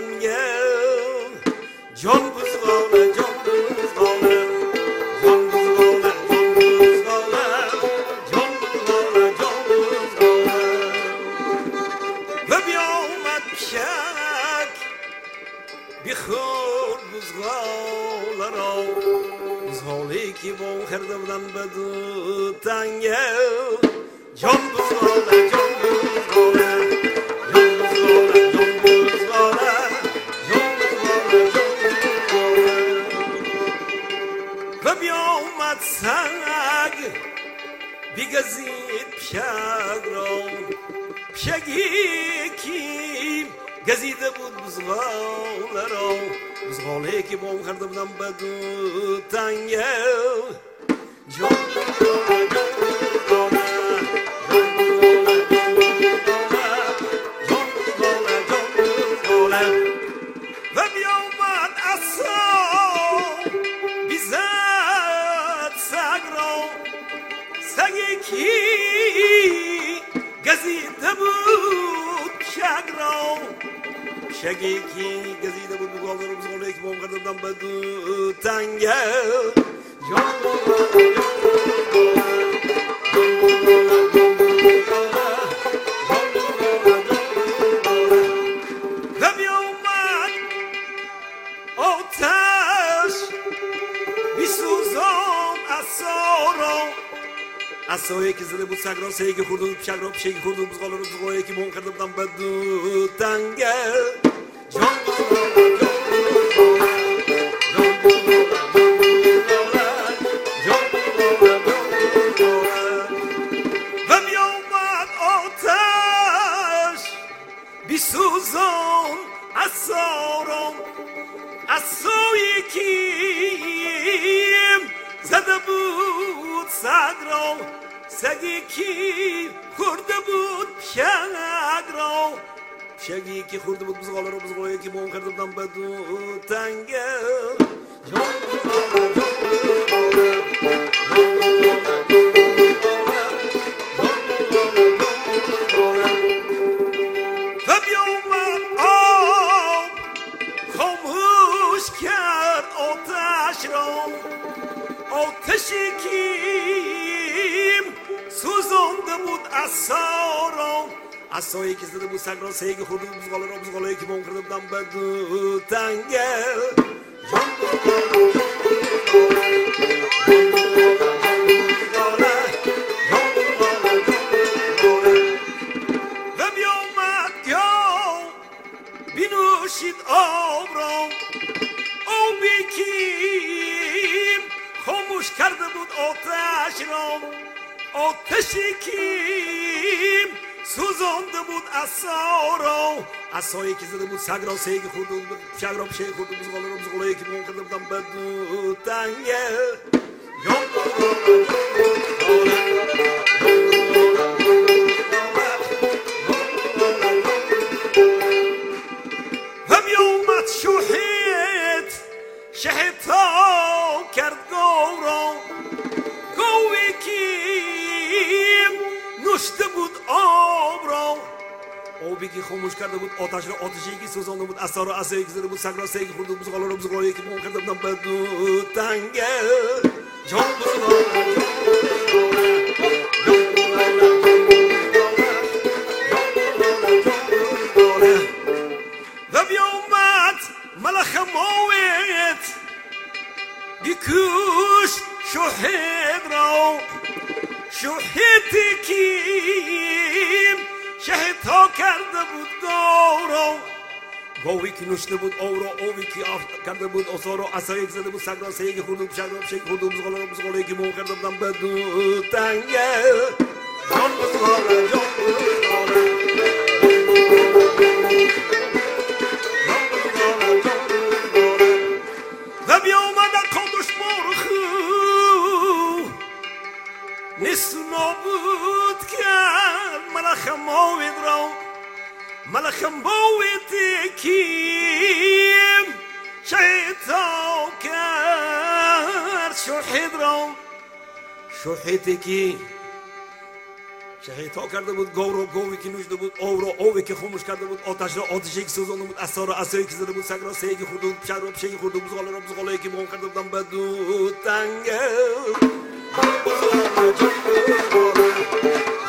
Aman gel. Can kızgana can kızgana Can kızgana can kızgana Can kızgana can kızgana Ve bir avmet pişek Bir hır kızgalara Kızgalı ki bu herdemden bedu tenge Can kızgana can kızgana بیامد سنگ بیگزید پشگ را پشگی کی گزیده بود بزغاله را بزغاله که بام کرده بودم بدو تنگه جان سگی کی گزیده بود شگ را؟ شگی کی گزیده بود بگاه رو بزغاله که بام کرده بودم بدو تنگه جان بزغاله جان بزغاله جان بزغاله جان بزغاله جان بزغاله جان بزغاله و بیامد آتش بیسوزان асое ки зида буд сагро сеги хӯрдум пишагро пишеги хӯрдум бузғолоро бузғое ки мон кардабудам ба ду танга ҷон بود سگ را سگی کی خورده بود پشنگ را پشگی که خورده بود بزغاله را بزغاله که مهم کرده بودم بدو تنگه جان بزغاله جان بزغاله جان بزغاله جان بزغاله جان بزغاله و بیامد آب خاموش کرد آتش را آتشی کیم اصا را اصایی که زده بود سگ را سیگ خورده بود بزغاله را بزغاله که مون کرده بودم بدو تنگه جان بزغاله جان بزغاله جان بزغاله جان بزغاله و بیامد یا بینوشید آب را آبی کیم خاموش کرده بود آتشی کیم. سوزانده بود اصا را اصایی که زده بود سگ را سیگ خورده بود شگ را پشه خورده بود بزغاله را بزغاله که مون کرده بودم بدو تنگه جان که خاموش کرده بود آتش را آتشی که سوزانده بود اصلا را اصایی که زده بود سگ را سگ خورده بود بزغاله را بزغاله که مون کرده بودم بدو تنگه جان و بیامد ملخ موت بیکوش شهد را شهد کیم ها کرده بود گو را گوی که نوشته بود او را اوی که آف کرده بود اصا را اصایی که زده بود سگ را سیگ خورده بود شگ را شگ خورده بود بزغاله را بزغاله که مون کرده بودم بدو تنگه جان بزغاله جان مرخو نیست نابود. باوید کیم. شیطا کرد شوحید را. شوحیدی کی شهیتا کرده بود گو را گوی که نوشده بود او را اوی که خاموش کرده بود آتش را آتشی که سوزانده بود اصلا را اصایی که زده بود سگ را سیگی خورده بود پشک را پشکی خورده بود بزغاله را بزغاله که مهم کرده بودم جان بزغاله جان